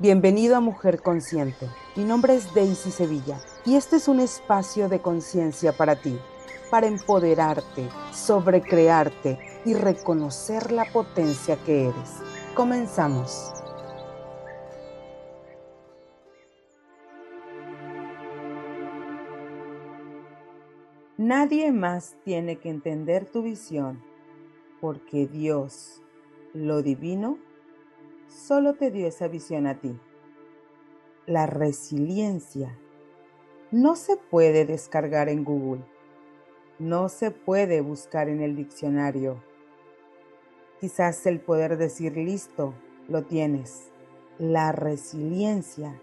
Bienvenido a Mujer Consciente. Mi nombre es Daisy Sevilla y este es un espacio de conciencia para ti, para empoderarte, sobrecrearte y reconocer la potencia que eres. Comenzamos. Nadie más tiene que entender tu visión porque Dios, lo divino, solo te dio esa visión a ti. La resiliencia no se puede descargar en Google, no se puede buscar en el diccionario. Quizás el poder decir listo, lo tienes. La resiliencia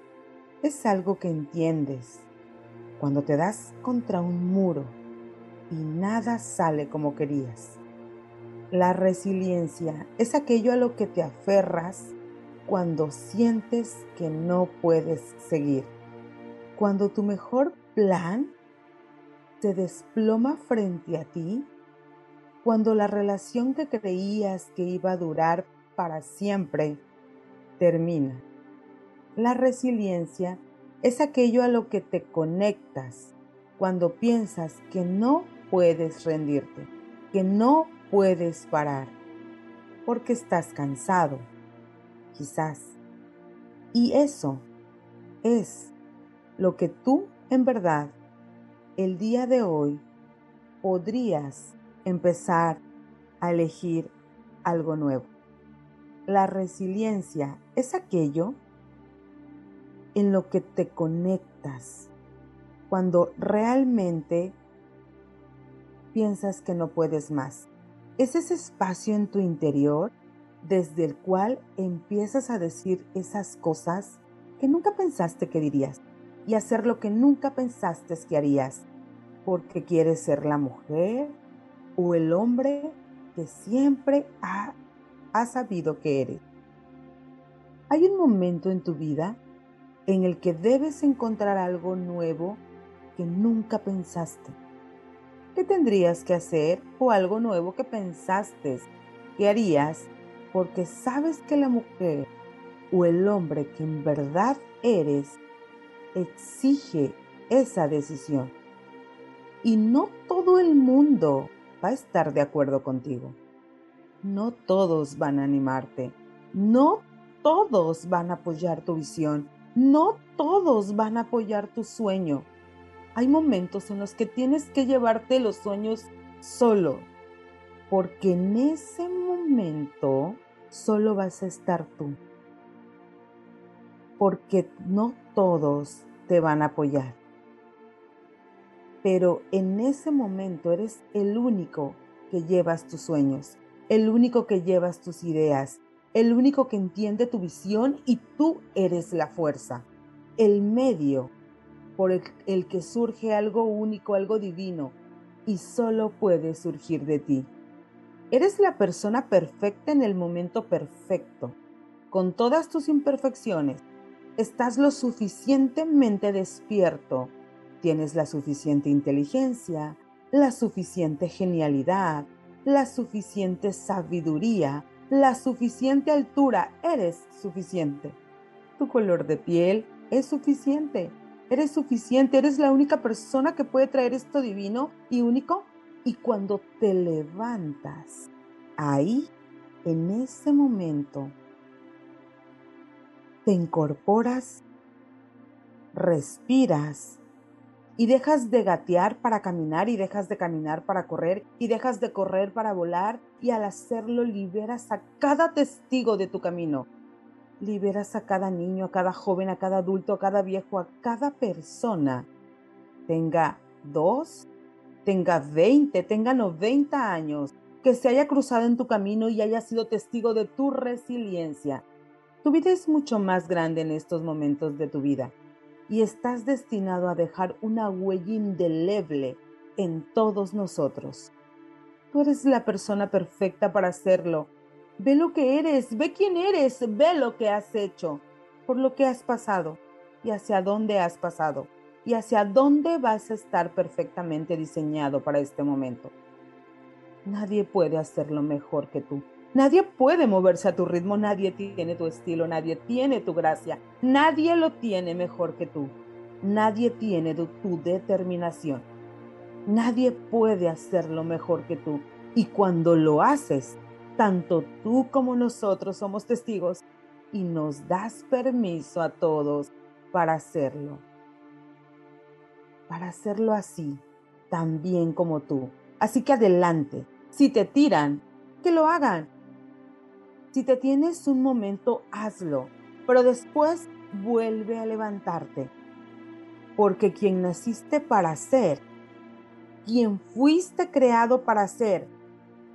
es algo que entiendes cuando te das contra un muro y nada sale como querías. La resiliencia es aquello a lo que te aferras cuando sientes que no puedes seguir. Cuando tu mejor plan se desploma frente a ti. Cuando la relación que creías que iba a durar para siempre termina. La resiliencia es aquello a lo que te conectas cuando piensas que no puedes rendirte, que no puedes parar, porque estás cansado, quizás. Y eso es lo que tú en verdad el día de hoy podrías empezar a elegir algo nuevo. La resiliencia es aquello en lo que te conectas cuando realmente piensas que no puedes más. Es ese espacio en tu interior desde el cual empiezas a decir esas cosas que nunca pensaste que dirías y hacer lo que nunca pensaste que harías, porque quieres ser la mujer o el hombre que siempre ha, ha sabido que eres. Hay un momento en tu vida en el que debes encontrar algo nuevo que nunca pensaste. ¿Qué tendrías que hacer o algo nuevo que pensaste que harías porque sabes que la mujer o el hombre que en verdad eres exige esa decisión. Y no todo el mundo va a estar de acuerdo contigo. No todos van a animarte. No todos van a apoyar tu visión. No todos van a apoyar tu sueño. Hay momentos en los que tienes que llevarte los sueños solo, porque en ese momento solo vas a estar tú. Porque no todos te van a apoyar. Pero en ese momento eres el único que llevas tus sueños, el único que llevas tus ideas, el único que entiende tu visión y tú eres la fuerza, el medio por el, el que surge algo único, algo divino, y solo puede surgir de ti. Eres la persona perfecta en el momento perfecto, con todas tus imperfecciones. Estás lo suficientemente despierto, tienes la suficiente inteligencia, la suficiente genialidad, la suficiente sabiduría, la suficiente altura, eres suficiente. Tu color de piel es suficiente, eres suficiente, eres la única persona que puede traer esto divino y único y cuando te levantas, ahí, en ese momento, te incorporas, respiras y dejas de gatear para caminar y dejas de caminar para correr y dejas de correr para volar y al hacerlo liberas a cada testigo de tu camino. Liberas a cada niño, a cada joven, a cada adulto, a cada viejo, a cada persona. Tenga dos, tenga 20, tenga 90 años, que se haya cruzado en tu camino y haya sido testigo de tu resiliencia. Tu vida es mucho más grande en estos momentos de tu vida y estás destinado a dejar una huella indeleble en todos nosotros. Tú eres la persona perfecta para hacerlo. Ve lo que eres, ve quién eres, ve lo que has hecho, por lo que has pasado y hacia dónde has pasado y hacia dónde vas a estar perfectamente diseñado para este momento. Nadie puede hacerlo mejor que tú. Nadie puede moverse a tu ritmo, nadie tiene tu estilo, nadie tiene tu gracia, nadie lo tiene mejor que tú, nadie tiene tu, determinación, nadie puede hacerlo mejor que tú. Y cuando lo haces, tanto tú como nosotros somos testigos y nos das permiso a todos para hacerlo. Para hacerlo así, tan bien como tú. Así que adelante. Si te tiran, que lo hagan. Si te tienes un momento, hazlo, pero después vuelve a levantarte. Porque quien naciste para ser, quien fuiste creado para ser,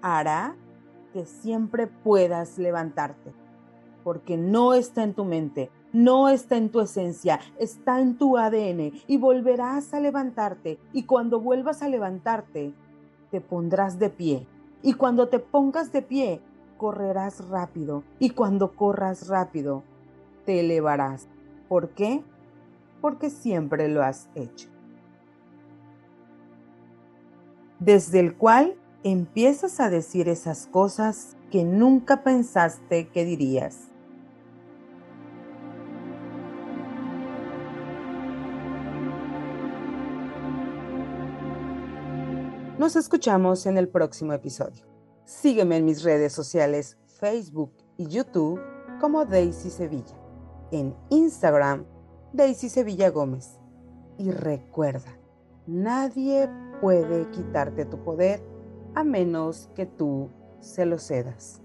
hará que siempre puedas levantarte. Porque no está en tu mente, no está en tu esencia, está en tu ADN y volverás a levantarte. Y cuando vuelvas a levantarte, te pondrás de pie. Y cuando te pongas de pie, correrás rápido y cuando corras rápido, te elevarás. ¿Por qué? Porque siempre lo has hecho. Desde el cual empiezas a decir esas cosas que nunca pensaste que dirías. Nos escuchamos en el próximo episodio. Sígueme en mis redes sociales Facebook y YouTube como Daisy Sevilla. En Instagram, Daisy Sevilla Gómez. Y recuerda, nadie puede quitarte tu poder a menos que tú se lo cedas.